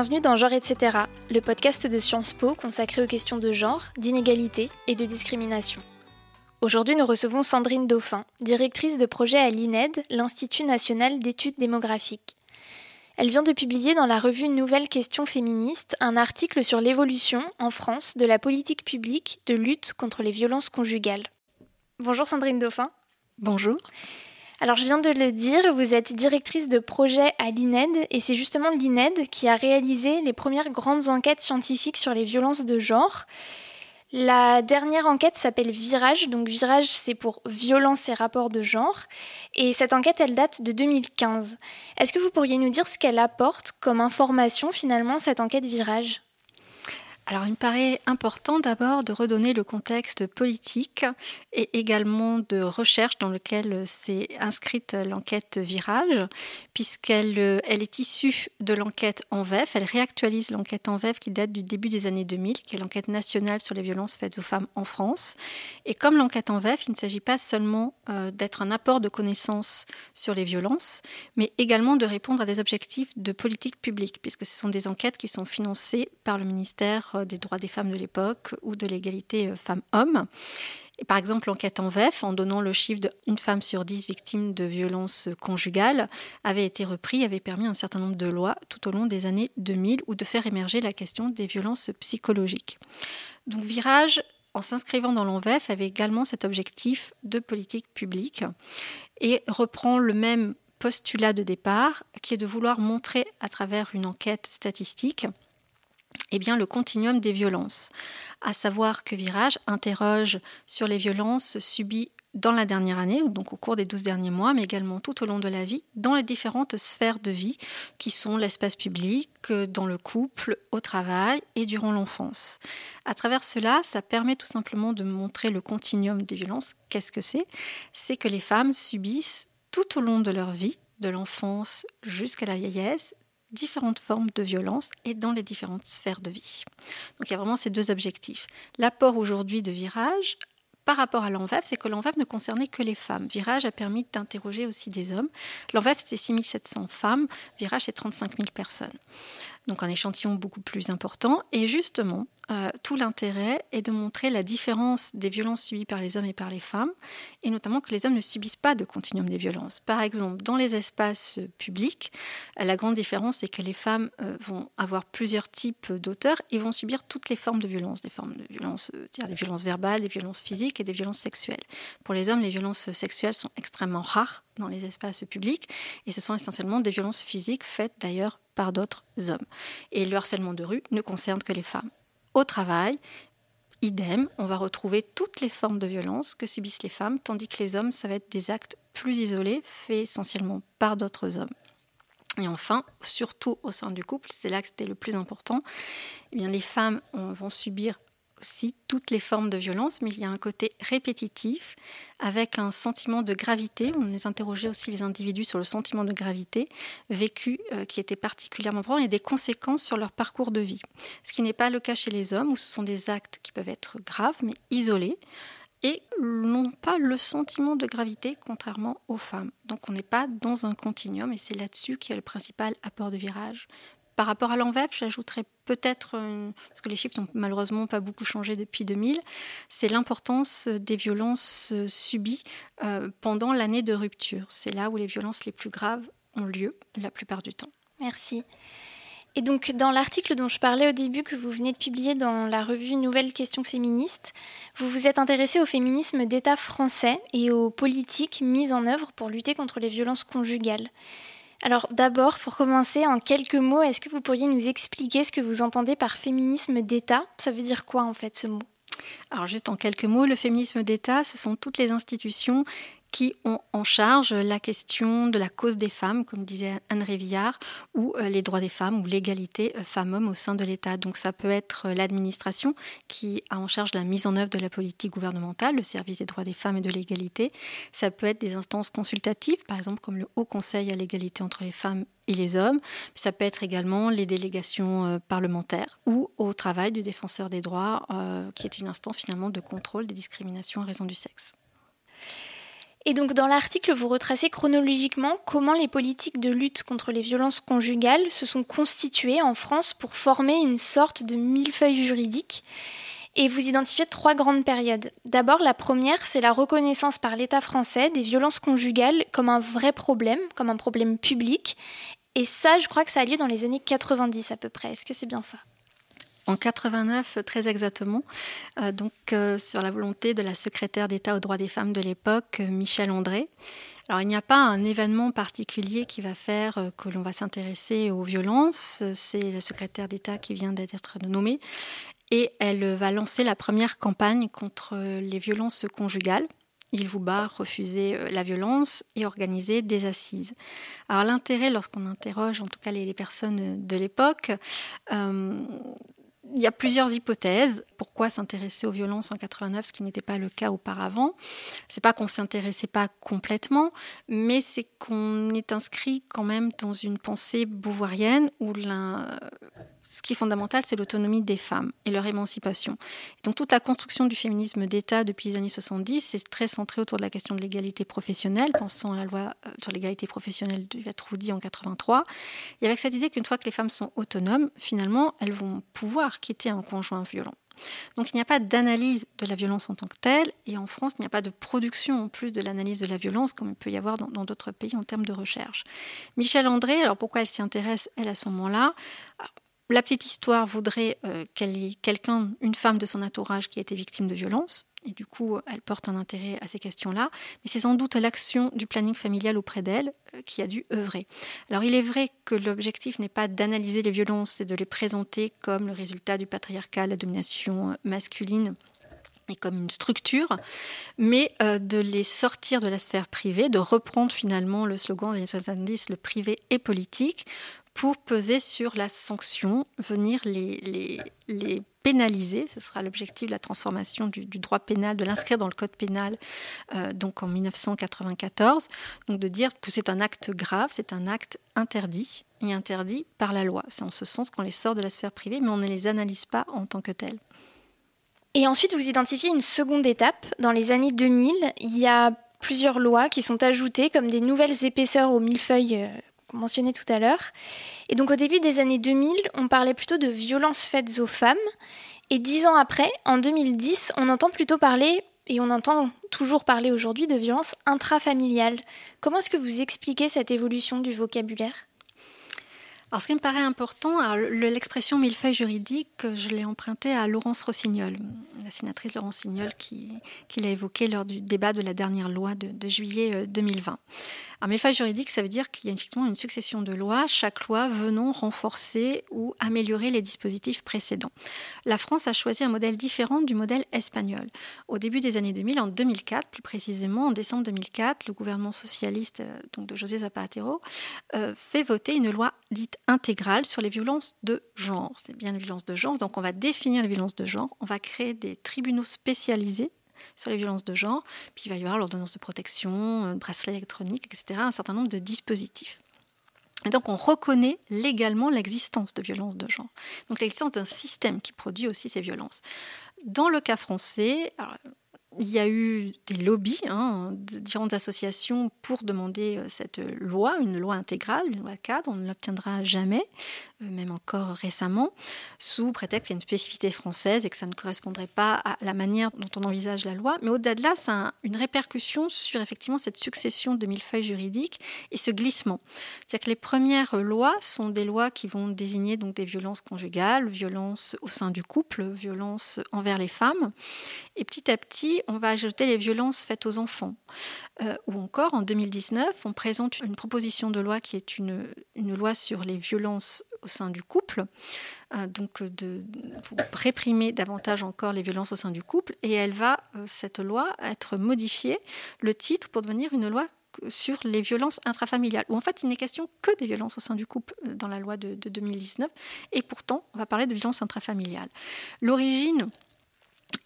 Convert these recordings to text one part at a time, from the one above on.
Bienvenue dans Genre etc., le podcast de Sciences Po consacré aux questions de genre, d'inégalité et de discrimination. Aujourd'hui, nous recevons Sandrine Dauphin, directrice de projet à l'INED, l'Institut national d'études démographiques. Elle vient de publier dans la revue Nouvelles questions féministes un article sur l'évolution, en France, de la politique publique de lutte contre les violences conjugales. Bonjour Sandrine Dauphin. Bonjour. Alors je viens de le dire, vous êtes directrice de projet à l'INED et c'est justement l'INED qui a réalisé les premières grandes enquêtes scientifiques sur les violences de genre. La dernière enquête s'appelle Virage, donc Virage c'est pour violence et rapports de genre, et cette enquête elle date de 2015. Est-ce que vous pourriez nous dire ce qu'elle apporte comme information finalement cette enquête Virage? Alors, il me paraît important d'abord de redonner le contexte politique et également de recherche dans lequel s'est inscrite l'enquête Virage, puisqu'elle elle est issue de l'enquête en VEF. Elle réactualise l'enquête en VEF qui date du début des années 2000, qui est l'enquête nationale sur les violences faites aux femmes en France. Et comme l'enquête en VEF, il ne s'agit pas seulement euh, d'être un apport de connaissances sur les violences, mais également de répondre à des objectifs de politique publique, puisque ce sont des enquêtes qui sont financées par le ministère des droits des femmes de l'époque ou de l'égalité euh, femmes-hommes. Par exemple, l'enquête en VEF, en donnant le chiffre d'une femme sur dix victimes de violences conjugales, avait été repris, avait permis un certain nombre de lois tout au long des années 2000 ou de faire émerger la question des violences psychologiques. Donc Virage, en s'inscrivant dans l'ENVEF, avait également cet objectif de politique publique et reprend le même postulat de départ, qui est de vouloir montrer à travers une enquête statistique eh bien, le continuum des violences. À savoir que Virage interroge sur les violences subies dans la dernière année, donc au cours des 12 derniers mois, mais également tout au long de la vie, dans les différentes sphères de vie qui sont l'espace public, dans le couple, au travail et durant l'enfance. À travers cela, ça permet tout simplement de montrer le continuum des violences. Qu'est-ce que c'est? C'est que les femmes subissent tout au long de leur vie, de l'enfance jusqu'à la vieillesse, différentes formes de violence et dans les différentes sphères de vie. Donc il y a vraiment ces deux objectifs. L'apport aujourd'hui de Virage par rapport à l'ENVEF, c'est que l'ENVEF ne concernait que les femmes. Virage a permis d'interroger aussi des hommes. L'ENVEF, c'était 6700 femmes, Virage, c'est 35 000 personnes donc un échantillon beaucoup plus important. Et justement, euh, tout l'intérêt est de montrer la différence des violences subies par les hommes et par les femmes, et notamment que les hommes ne subissent pas de continuum des violences. Par exemple, dans les espaces publics, la grande différence, c'est que les femmes euh, vont avoir plusieurs types d'auteurs et vont subir toutes les formes de violence, des formes de violence, euh, des violences verbales, des violences physiques et des violences sexuelles. Pour les hommes, les violences sexuelles sont extrêmement rares dans les espaces publics, et ce sont essentiellement des violences physiques faites d'ailleurs par d'autres hommes. Et le harcèlement de rue ne concerne que les femmes. Au travail, idem, on va retrouver toutes les formes de violence que subissent les femmes, tandis que les hommes, ça va être des actes plus isolés, faits essentiellement par d'autres hommes. Et enfin, surtout au sein du couple, c'est là que c'était le plus important, eh bien, les femmes vont subir toutes les formes de violence, mais il y a un côté répétitif avec un sentiment de gravité. On les interrogeait aussi les individus sur le sentiment de gravité vécu euh, qui était particulièrement profond et des conséquences sur leur parcours de vie. Ce qui n'est pas le cas chez les hommes où ce sont des actes qui peuvent être graves mais isolés et n'ont pas le sentiment de gravité contrairement aux femmes. Donc on n'est pas dans un continuum et c'est là-dessus qu'il y a le principal apport de virage par rapport à l'envers, j'ajouterais peut-être, parce que les chiffres n'ont malheureusement pas beaucoup changé depuis 2000, c'est l'importance des violences subies euh, pendant l'année de rupture. C'est là où les violences les plus graves ont lieu la plupart du temps. Merci. Et donc, dans l'article dont je parlais au début, que vous venez de publier dans la revue Nouvelles questions féministes, vous vous êtes intéressé au féminisme d'État français et aux politiques mises en œuvre pour lutter contre les violences conjugales. Alors d'abord, pour commencer, en quelques mots, est-ce que vous pourriez nous expliquer ce que vous entendez par féminisme d'État? Ça veut dire quoi en fait ce mot? Alors juste en quelques mots, le féminisme d'État, ce sont toutes les institutions qui ont en charge la question de la cause des femmes, comme disait Anne Révillard, ou euh, les droits des femmes, ou l'égalité euh, femmes-hommes au sein de l'État. Donc ça peut être euh, l'administration qui a en charge la mise en œuvre de la politique gouvernementale, le service des droits des femmes et de l'égalité. Ça peut être des instances consultatives, par exemple comme le Haut Conseil à l'égalité entre les femmes et les hommes. Ça peut être également les délégations parlementaires ou au travail du défenseur des droits, qui est une instance finalement de contrôle des discriminations à raison du sexe. Et donc dans l'article, vous retracez chronologiquement comment les politiques de lutte contre les violences conjugales se sont constituées en France pour former une sorte de millefeuille juridique. Et vous identifiez trois grandes périodes. D'abord, la première, c'est la reconnaissance par l'État français des violences conjugales comme un vrai problème, comme un problème public. Et ça, je crois que ça a lieu dans les années 90 à peu près. Est-ce que c'est bien ça? En 89 très exactement, euh, donc euh, sur la volonté de la secrétaire d'État aux droits des femmes de l'époque, euh, Michel André. Alors il n'y a pas un événement particulier qui va faire que l'on va s'intéresser aux violences, c'est la secrétaire d'État qui vient d'être nommée et elle va lancer la première campagne contre les violences conjugales. Il vous bat refuser la violence et organiser des assises. Alors l'intérêt, lorsqu'on interroge en tout cas les, personnes de l'époque, il y a plusieurs hypothèses. Pourquoi s'intéresser aux violences en 89, ce qui n'était pas le cas auparavant? C'est pas qu'on s'intéressait pas complètement, mais c'est qu'on est inscrit quand même dans une pensée beauvoirienne où ce qui est fondamental, c'est l'autonomie des femmes et leur émancipation. Donc toute la construction du féminisme d'État depuis les années 70, c'est très centré autour de la question de l'égalité professionnelle. Pensons à la loi euh, sur l'égalité professionnelle de Roudy en 83. Et avec cette idée qu'une fois que les femmes sont autonomes, finalement, elles vont pouvoir quitter un conjoint violent. Donc il n'y a pas d'analyse de la violence en tant que telle, et en France, il n'y a pas de production en plus de l'analyse de la violence, comme il peut y avoir dans d'autres pays en termes de recherche. Michel André, alors pourquoi elle s'y intéresse, elle, à ce moment-là? La petite histoire voudrait euh, qu'elle ait quelqu'un, une femme de son entourage qui a été victime de violence, et du coup, elle porte un intérêt à ces questions-là, mais c'est sans doute l'action du planning familial auprès d'elle euh, qui a dû œuvrer. Alors, il est vrai que l'objectif n'est pas d'analyser les violences et de les présenter comme le résultat du patriarcat, la domination masculine et comme une structure, mais euh, de les sortir de la sphère privée, de reprendre finalement le slogan des années 70, le privé est politique, pour peser sur la sanction, venir les, les, pénaliser. Ce sera l'objectif de la transformation du, droit pénal, de l'inscrire dans le code pénal, euh, donc en 1994. Donc de dire que c'est un acte grave, c'est un acte interdit et interdit par la loi. C'est en ce sens qu'on les sort de la sphère privée, mais on ne les analyse pas en tant que tels. Et ensuite, vous identifiez une seconde étape. Dans les années 2000, il y a plusieurs lois qui sont ajoutées comme des nouvelles épaisseurs aux millefeuilles mentionné tout à l'heure. Et donc au début des années 2000, on parlait plutôt de violences faites aux femmes. Et dix ans après, en 2010, on entend plutôt parler, et on entend toujours parler aujourd'hui, de violences intrafamiliales. Comment est-ce que vous expliquez cette évolution du vocabulaire? Alors, ce qui me paraît important, l'expression millefeuille juridique, je l'ai empruntée à Laurence Rossignol, la sénatrice Laurence Rossignol, qui, qui l'a évoquée lors du débat de la dernière loi de, juillet 2020. Euh, un millefeuille juridique, ça veut dire qu'il y a effectivement une succession de lois, chaque loi venant renforcer ou améliorer les dispositifs précédents. La France a choisi un modèle différent du modèle espagnol. Au début des années 2000, en 2004 plus précisément, en décembre 2004, le gouvernement socialiste euh, donc de José Zapatero euh, fait voter une loi dite intégrale sur les violences de genre. C'est bien les violences de genre, donc on va définir les violences de genre, on va créer des tribunaux spécialisés sur les violences de genre. Puis il va y avoir l'ordonnance de protection, le bracelet électronique, etc., un certain nombre de dispositifs. Et donc on reconnaît légalement l'existence de violences de genre. Donc l'existence d'un système qui produit aussi ces violences. Dans le cas français, il y a eu des lobbies hein, de différentes associations pour demander euh, cette loi, une loi intégrale, une loi cadre. On ne l'obtiendra jamais, euh, même encore récemment, sous prétexte qu'il y a une spécificité française et que ça ne correspondrait pas à la manière dont on envisage la loi. Mais au-delà de là, ça a une répercussion sur effectivement cette succession de millefeuilles juridiques et ce glissement. C'est-à-dire que les premières lois sont des lois qui vont désigner donc des violences conjugales, violences au sein du couple, violences envers les femmes. Et petit à petit, on va ajouter les violences faites aux enfants. Euh, ou encore, en 2019, on présente une proposition de loi qui est une, loi sur les violences au sein du couple, euh, donc de, pour réprimer davantage encore les violences au sein du couple. Et elle va, euh, cette loi, être modifiée, le titre, pour devenir une loi sur les violences intrafamiliales, où en fait il n'est question que des violences au sein du couple dans la loi de 2019, et pourtant on va parler de violences intrafamiliales. L'origine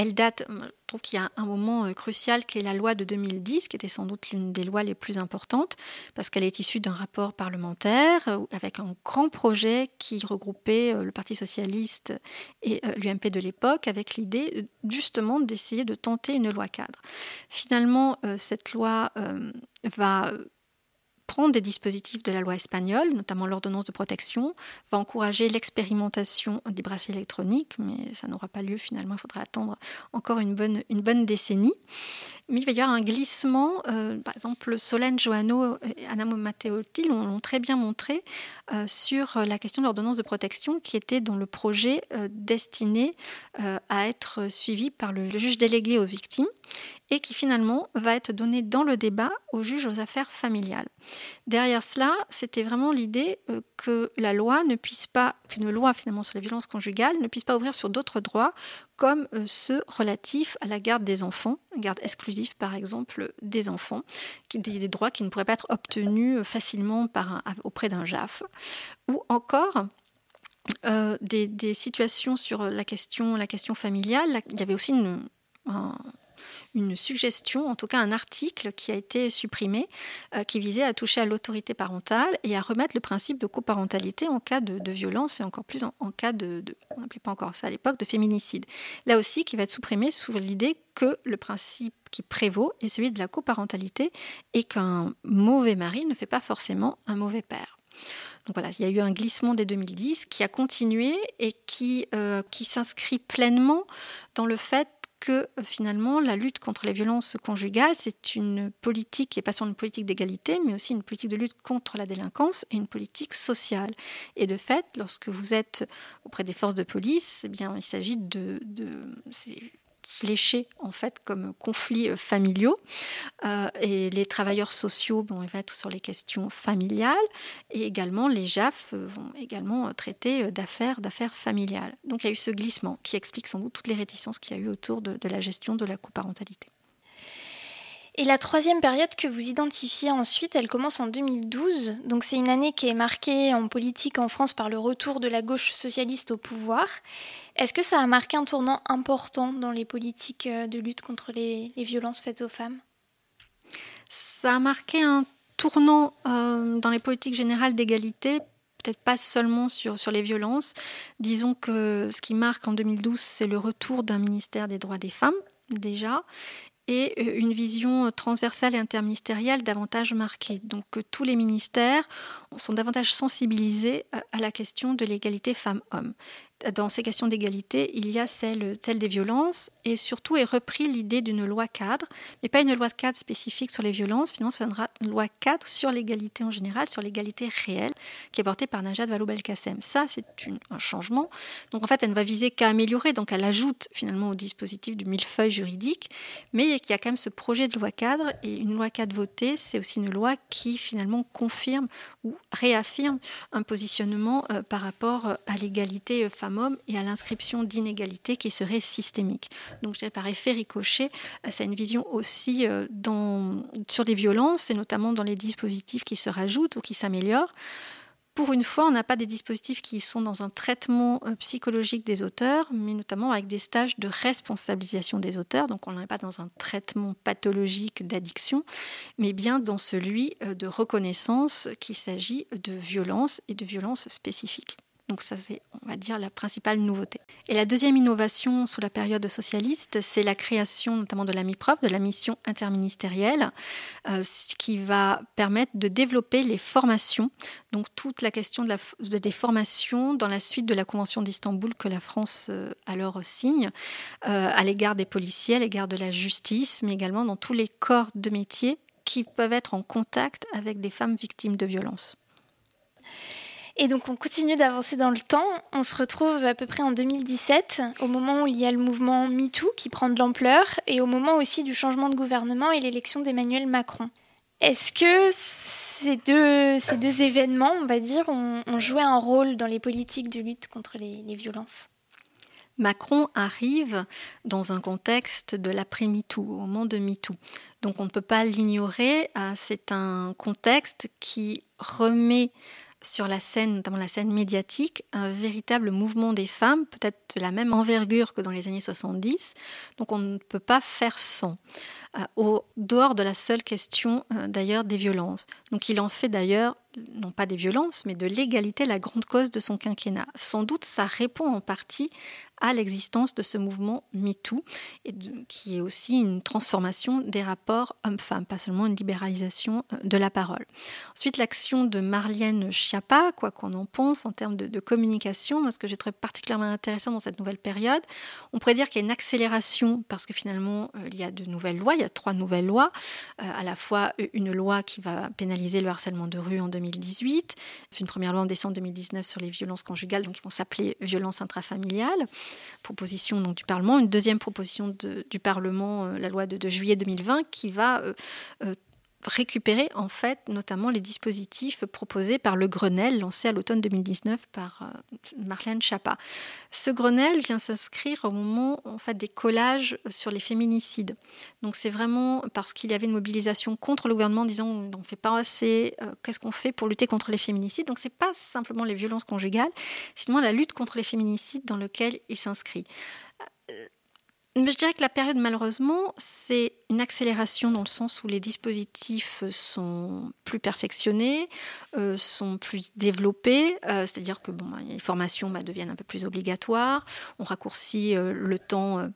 elle date, je trouve qu'il y a un moment euh, crucial qui est la loi de 2010, qui était sans doute l'une des lois les plus importantes, parce qu'elle est issue d'un rapport parlementaire euh, avec un grand projet qui regroupait euh, le Parti socialiste et l'UMP de l'époque, avec l'idée justement d'essayer de tenter une loi cadre. Finalement, cette loi va prendre des dispositifs de la loi espagnole, notamment l'ordonnance de protection, va encourager l'expérimentation des bracelets électroniques, mais ça n'aura pas lieu finalement, il faudra attendre encore une bonne, une bonne décennie. Mais il va y avoir un glissement, euh, par exemple Solène Joanno et Anna Matteotti l'ont très bien montré euh, sur la question de l'ordonnance de protection qui était dans le projet euh, destiné à être suivi par le juge délégué aux victimes et qui finalement va être donné dans le débat au juge aux affaires familiales. Derrière cela, c'était vraiment l'idée que la loi ne puisse pas, qu'une loi finalement sur la violence conjugale ne puisse pas ouvrir sur d'autres droits comme euh, ceux relatifs à la garde des enfants, garde exclusive par exemple des enfants, des droits qui ne pourraient pas être obtenus euh, facilement auprès d'un JAF, ou encore des, situations sur la question, familiale. Il y avait aussi une, suggestion, en tout cas un article qui a été supprimé, euh, qui visait à toucher à l'autorité parentale et à remettre le principe de coparentalité en cas de, violence et encore plus en, cas de, on n'appelait pas encore ça à l'époque, de féminicide. Là aussi, qui va être supprimé sous l'idée que le principe qui prévaut est celui de la coparentalité et qu'un mauvais mari ne fait pas forcément un mauvais père. Donc voilà, il y a eu un glissement dès 2010 qui a continué et euh, qui s'inscrit pleinement dans le fait que euh, finalement la lutte contre les violences conjugales, c'est une politique qui est pas seulement une politique d'égalité, mais aussi une politique de lutte contre la délinquance et une politique sociale. Et de fait, lorsque vous êtes auprès des forces de police, eh bien, il s'agit de, de fléchés en fait comme conflits euh, familiaux. Euh, et les travailleurs sociaux vont être sur les questions familiales et également les JAF euh, vont également traiter d'affaires, d'affaires familiales. Donc il y a eu ce glissement qui explique sans doute toutes les réticences qu'il y a eu autour de, de la gestion de la coparentalité. Et la troisième période que vous identifiez ensuite, elle commence en 2012. Donc c'est une année qui est marquée en politique en France par le retour de la gauche socialiste au pouvoir. Est-ce que ça a marqué un tournant important dans les politiques euh, de lutte contre les, violences faites aux femmes? Ça a marqué un tournant euh, dans les politiques générales d'égalité, peut-être pas seulement sur, sur les violences. Disons que ce qui marque en 2012, c'est le retour d'un ministère des droits des femmes, déjà, et euh, une vision transversale et interministérielle davantage marquée. Donc tous les ministères sont davantage sensibilisés à la question de l'égalité femmes-hommes dans ces questions d'égalité, il y a celle, des violences et surtout est repris l'idée d'une loi cadre, mais pas une loi cadre spécifique sur les violences, finalement ce sera une loi cadre sur l'égalité en général, sur l'égalité réelle, qui est portée par Najat Vallaud-Belkacem. Ça, c'est un changement. Donc en fait, elle ne va viser qu'à améliorer, donc elle ajoute finalement au dispositif du millefeuille juridique, mais il y a quand même ce projet de loi cadre, et une loi cadre votée, c'est aussi une loi qui finalement confirme ou réaffirme un positionnement euh, par rapport à l'égalité femmes et à l'inscription d'inégalités qui seraient systémiques. Donc, dirais par effet ricochet, c'est une vision aussi euh, sur les violences et notamment dans les dispositifs qui se rajoutent ou qui s'améliorent. Pour une fois, on n'a pas des dispositifs qui sont dans un traitement euh, psychologique des auteurs, mais notamment avec des stages de responsabilisation des auteurs. Donc on n'est pas dans un traitement pathologique d'addiction, mais bien dans celui euh, de reconnaissance qu'il s'agit de violence et de violence spécifiques. Donc ça, c'est, on va dire, la principale nouveauté. Et la deuxième innovation sous la période socialiste, c'est la création notamment de la MIPROF, de la mission interministérielle, euh, qui va permettre de développer les formations. Donc toute la question des formations dans la suite de la Convention d'Istanbul que la France euh, alors signe, euh, à l'égard des policiers, à l'égard de la justice, mais également dans tous les corps de métier qui peuvent être en contact avec des femmes victimes de violences. Et donc on continue d'avancer dans le temps. On se retrouve à peu près en 2017, au moment où il y a le mouvement MeToo qui prend de l'ampleur, et au moment aussi du changement de gouvernement et l'élection d'Emmanuel Macron. Est-ce que ces deux, ces deux événements, on va dire, ont, joué un rôle dans les politiques de lutte contre les, violences? Macron arrive dans un contexte de l'après-MeToo, au moment de MeToo. Donc on ne peut pas l'ignorer, euh, c'est un contexte qui remet sur la scène, notamment la scène médiatique, un véritable mouvement des femmes, peut-être de la même envergure que dans les années 70. Donc on ne peut pas faire sans, euh, au dehors de la seule question euh, d'ailleurs des violences. Donc il en fait d'ailleurs, non pas des violences, mais de l'égalité la grande cause de son quinquennat. Sans doute ça répond en partie à l'existence de ce mouvement MeToo, et qui est aussi une transformation des rapports hommes-femmes, pas seulement une libéralisation euh, de la parole. Ensuite, l'action de Marlène Schiappa, quoi qu'on en pense en termes de, communication, ce que j'ai trouvé particulièrement intéressant dans cette nouvelle période, on pourrait dire qu'il y a une accélération parce que finalement, euh, il y a de nouvelles lois, il y a trois nouvelles lois, euh, à la fois une loi qui va pénaliser le harcèlement de rue en 2018, une première loi en décembre 2019 sur les violences conjugales, donc qui vont s'appeler violences intrafamiliales, proposition donc, du Parlement, une deuxième proposition du Parlement, euh, la loi de, juillet 2020, qui va euh, euh, récupérer en fait notamment les dispositifs proposés par le Grenelle lancé à l'automne 2019 par Marlène Schiappa. Ce Grenelle vient s'inscrire au moment en fait des collages sur les féminicides. Donc c'est vraiment parce qu'il y avait une mobilisation contre le gouvernement disant on n'en fait pas assez, qu'est-ce qu'on fait pour lutter contre les féminicides? Donc c'est pas simplement les violences conjugales, c'est la lutte contre les féminicides dans lequel il s'inscrit. Je dirais que la période, malheureusement, c'est une accélération dans le sens où les dispositifs sont plus perfectionnés, euh, sont plus développés, euh, c'est-à-dire que bon, bah, les formations bah, deviennent un peu plus obligatoires, on raccourcit euh, le temps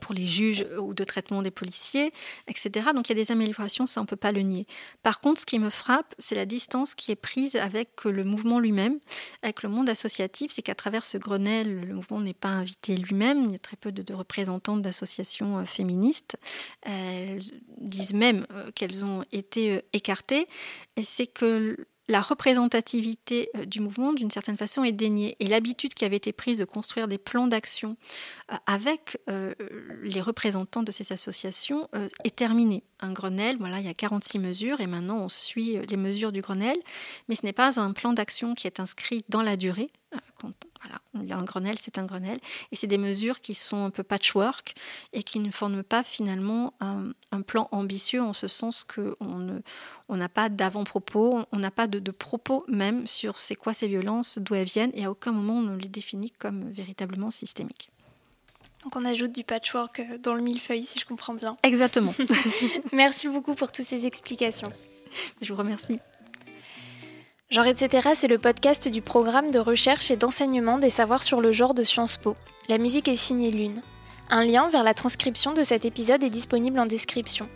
pour les juges ou de traitement des policiers, etc. Donc il y a des améliorations, ça on ne peut pas le nier. Par contre, ce qui me frappe, c'est la distance qui est prise avec le mouvement lui-même, avec le monde associatif. C'est qu'à travers ce Grenelle, le mouvement n'est pas invité lui-même. Il y a très peu de, de représentantes d'associations euh, féministes. Elles disent même euh, qu'elles ont été euh, écartées. Et c'est que la représentativité euh, du mouvement, d'une certaine façon, est déniée. Et l'habitude qui avait été prise de construire des plans d'action euh, avec euh, les représentants de ces associations est terminée. Un Grenelle, voilà, il y a 46 mesures et maintenant on suit les mesures du Grenelle, mais ce n'est pas un plan d'action qui est inscrit dans la durée. Voilà, un Grenelle, c'est un Grenelle. Et c'est des mesures qui sont un peu patchwork et qui ne forment pas finalement un, plan ambitieux en ce sens qu'on on n'a pas d'avant-propos, on n'a pas de, de, propos même sur c'est quoi ces violences, d'où elles viennent, et à aucun moment on ne les définit comme véritablement systémiques. Donc on ajoute du patchwork euh, dans le millefeuille, si je comprends bien. Exactement. Merci beaucoup pour toutes ces explications. Je vous remercie. Genre etc. c'est le podcast du programme de recherche et d'enseignement des savoirs sur le genre de Sciences Po. La musique est signée Lune. Un lien vers la transcription de cet épisode est disponible en description.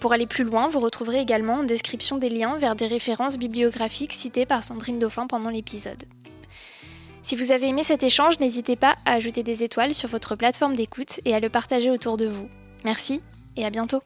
Pour aller plus loin, vous retrouverez également en description des liens vers des références bibliographiques citées par Sandrine Dauphin pendant l'épisode. Si vous avez aimé cet échange, n'hésitez pas à ajouter des étoiles sur votre plateforme d'écoute et à le partager autour de vous. Merci et à bientôt